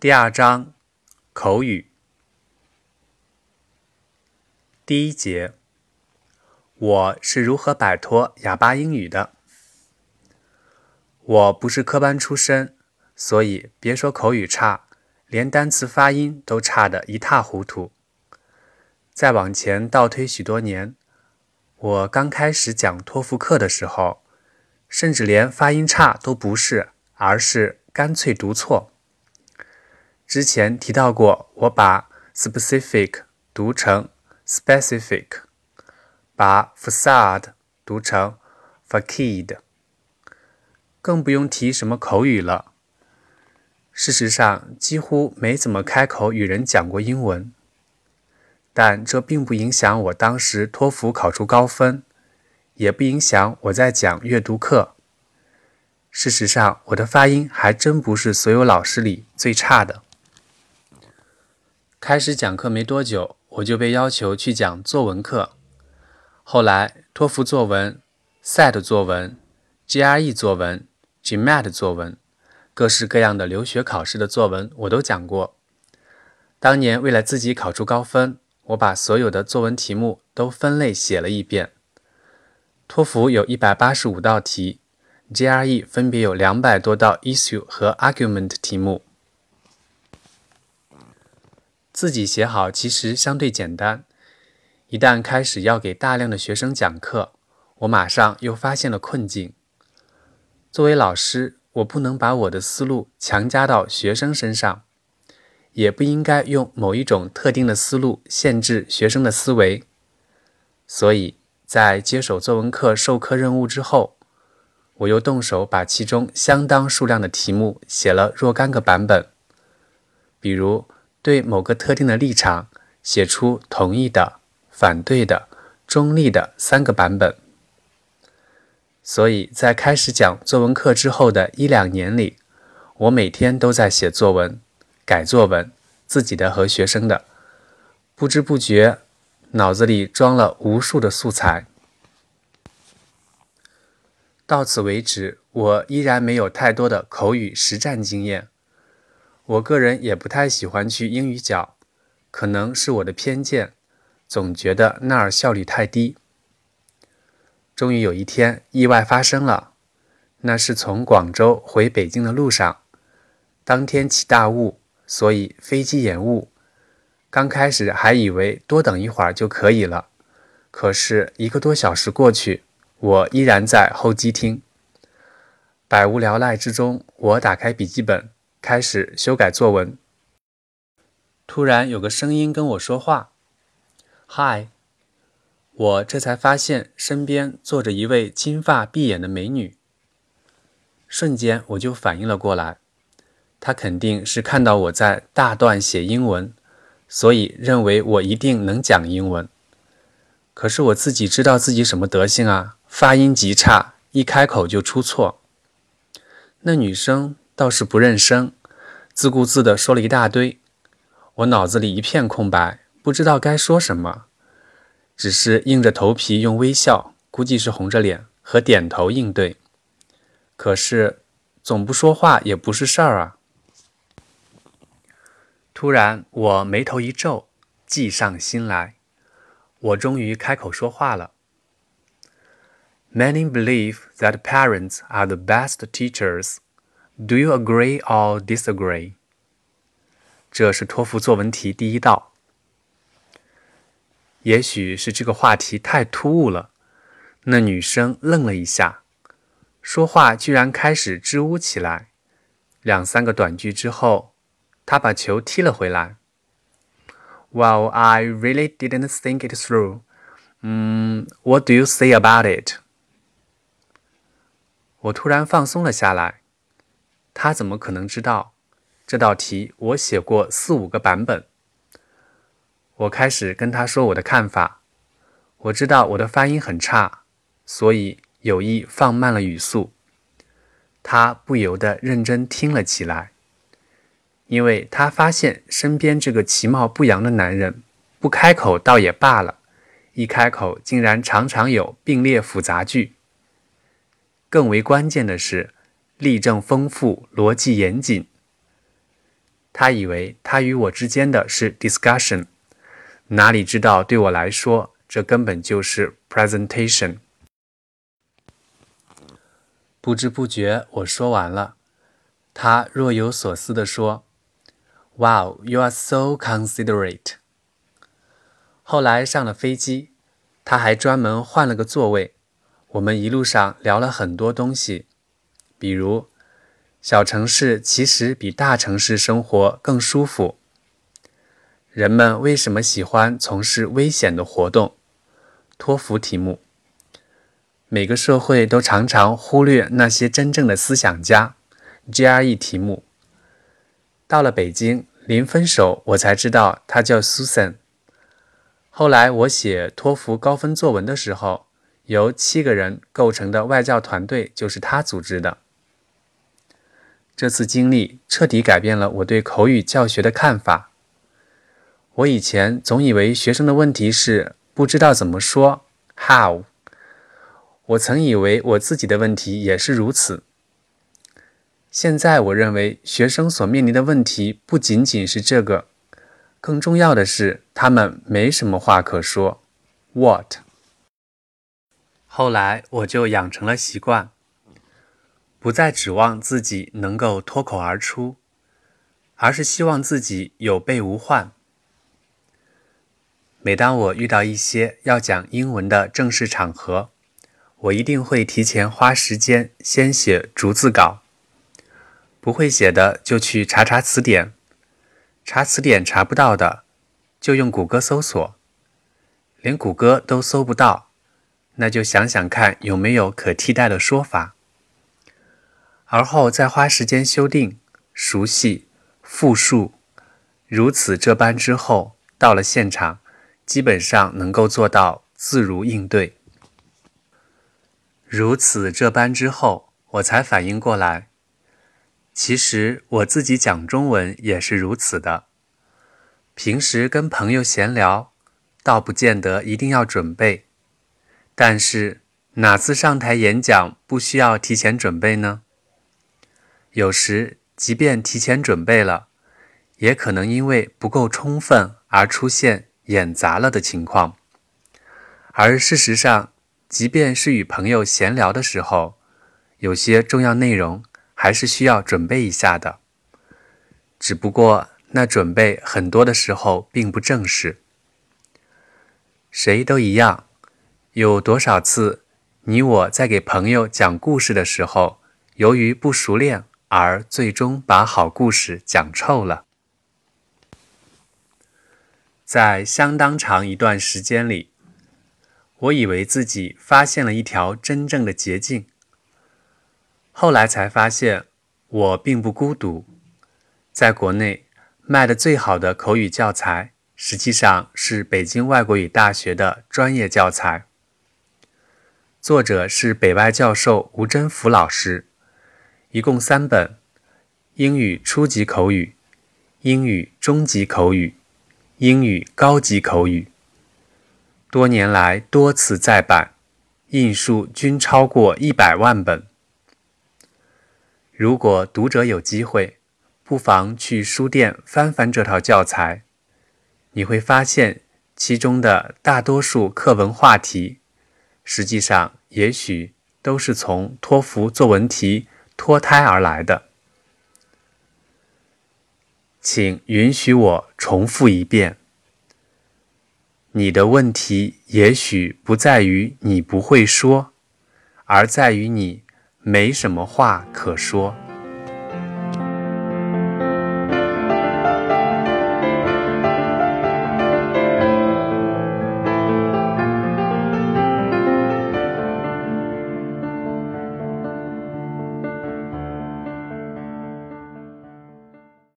第二章口语第一节，我是如何摆脱哑巴英语的？我不是科班出身，所以别说口语差，连单词发音都差得一塌糊涂。再往前倒推许多年，我刚开始讲托福课的时候，甚至连发音差都不是，而是干脆读错。之前提到过，我把 specific 读成 specific，把 facade 读成 facade，更不用提什么口语了。事实上，几乎没怎么开口与人讲过英文。但这并不影响我当时托福考出高分，也不影响我在讲阅读课。事实上，我的发音还真不是所有老师里最差的。开始讲课没多久，我就被要求去讲作文课。后来，托福作文、SAT 作文、GRE 作文、GMAT 作文，各式各样的留学考试的作文我都讲过。当年为了自己考出高分，我把所有的作文题目都分类写了一遍。托福有一百八十五道题，GRE 分别有两百多道 issue 和 argument 题目。自己写好其实相对简单，一旦开始要给大量的学生讲课，我马上又发现了困境。作为老师，我不能把我的思路强加到学生身上，也不应该用某一种特定的思路限制学生的思维。所以在接手作文课授课任务之后，我又动手把其中相当数量的题目写了若干个版本，比如。对某个特定的立场写出同意的、反对的、中立的三个版本。所以在开始讲作文课之后的一两年里，我每天都在写作文、改作文，自己的和学生的，不知不觉脑子里装了无数的素材。到此为止，我依然没有太多的口语实战经验。我个人也不太喜欢去英语角，可能是我的偏见，总觉得那儿效率太低。终于有一天，意外发生了，那是从广州回北京的路上，当天起大雾，所以飞机延误。刚开始还以为多等一会儿就可以了，可是一个多小时过去，我依然在候机厅。百无聊赖之中，我打开笔记本。开始修改作文，突然有个声音跟我说话：“Hi。”我这才发现身边坐着一位金发碧眼的美女。瞬间我就反应了过来，她肯定是看到我在大段写英文，所以认为我一定能讲英文。可是我自己知道自己什么德行啊，发音极差，一开口就出错。那女生。倒是不认生，自顾自地说了一大堆，我脑子里一片空白，不知道该说什么，只是硬着头皮用微笑，估计是红着脸和点头应对。可是总不说话也不是事儿啊。突然我眉头一皱，计上心来，我终于开口说话了。Many believe that parents are the best teachers. Do you agree or disagree？这是托福作文题第一道。也许是这个话题太突兀了，那女生愣了一下，说话居然开始支吾起来。两三个短句之后，她把球踢了回来。Well, I really didn't think it through. 嗯，What do you say about it？我突然放松了下来。他怎么可能知道这道题？我写过四五个版本。我开始跟他说我的看法。我知道我的发音很差，所以有意放慢了语速。他不由得认真听了起来，因为他发现身边这个其貌不扬的男人不开口倒也罢了，一开口竟然常常有并列复杂句。更为关键的是。例证丰富，逻辑严谨。他以为他与我之间的是 discussion，哪里知道对我来说，这根本就是 presentation。不知不觉我说完了，他若有所思地说：“Wow, you are so considerate。”后来上了飞机，他还专门换了个座位。我们一路上聊了很多东西，比如小城市其实比大城市生活更舒服。人们为什么喜欢从事危险的活动？托福题目。每个社会都常常忽略那些真正的思想家。GRE 题目。到了北京，临分手我才知道他叫 Susan。后来我写托福高分作文的时候。由七个人构成的外教团队就是他组织的。这次经历彻底改变了我对口语教学的看法。我以前总以为学生的问题是不知道怎么说 “how”，我曾以为我自己的问题也是如此。现在我认为学生所面临的问题不仅仅是这个，更重要的是他们没什么话可说 “what”。后来我就养成了习惯，不再指望自己能够脱口而出，而是希望自己有备无患。每当我遇到一些要讲英文的正式场合，我一定会提前花时间先写逐字稿，不会写的就去查查词典，查词典查不到的就用谷歌搜索，连谷歌都搜不到。那就想想看有没有可替代的说法，而后再花时间修订、熟悉、复述，如此这般之后，到了现场，基本上能够做到自如应对。如此这般之后，我才反应过来，其实我自己讲中文也是如此的。平时跟朋友闲聊，倒不见得一定要准备。但是哪次上台演讲不需要提前准备呢？有时即便提前准备了，也可能因为不够充分而出现演砸了的情况。而事实上，即便是与朋友闲聊的时候，有些重要内容还是需要准备一下的。只不过那准备很多的时候并不正式。谁都一样。有多少次，你我在给朋友讲故事的时候，由于不熟练而最终把好故事讲臭了？在相当长一段时间里，我以为自己发现了一条真正的捷径。后来才发现，我并不孤独。在国内卖的最好的口语教材，实际上是北京外国语大学的专业教材。作者是北外教授吴真福老师，一共三本：英语初级口语、英语中级口语、英语高级口语。多年来多次再版，印数均超过一百万本。如果读者有机会，不妨去书店翻翻这套教材，你会发现其中的大多数课文话题。实际上，也许都是从托福作文题脱胎而来的。请允许我重复一遍：你的问题也许不在于你不会说，而在于你没什么话可说。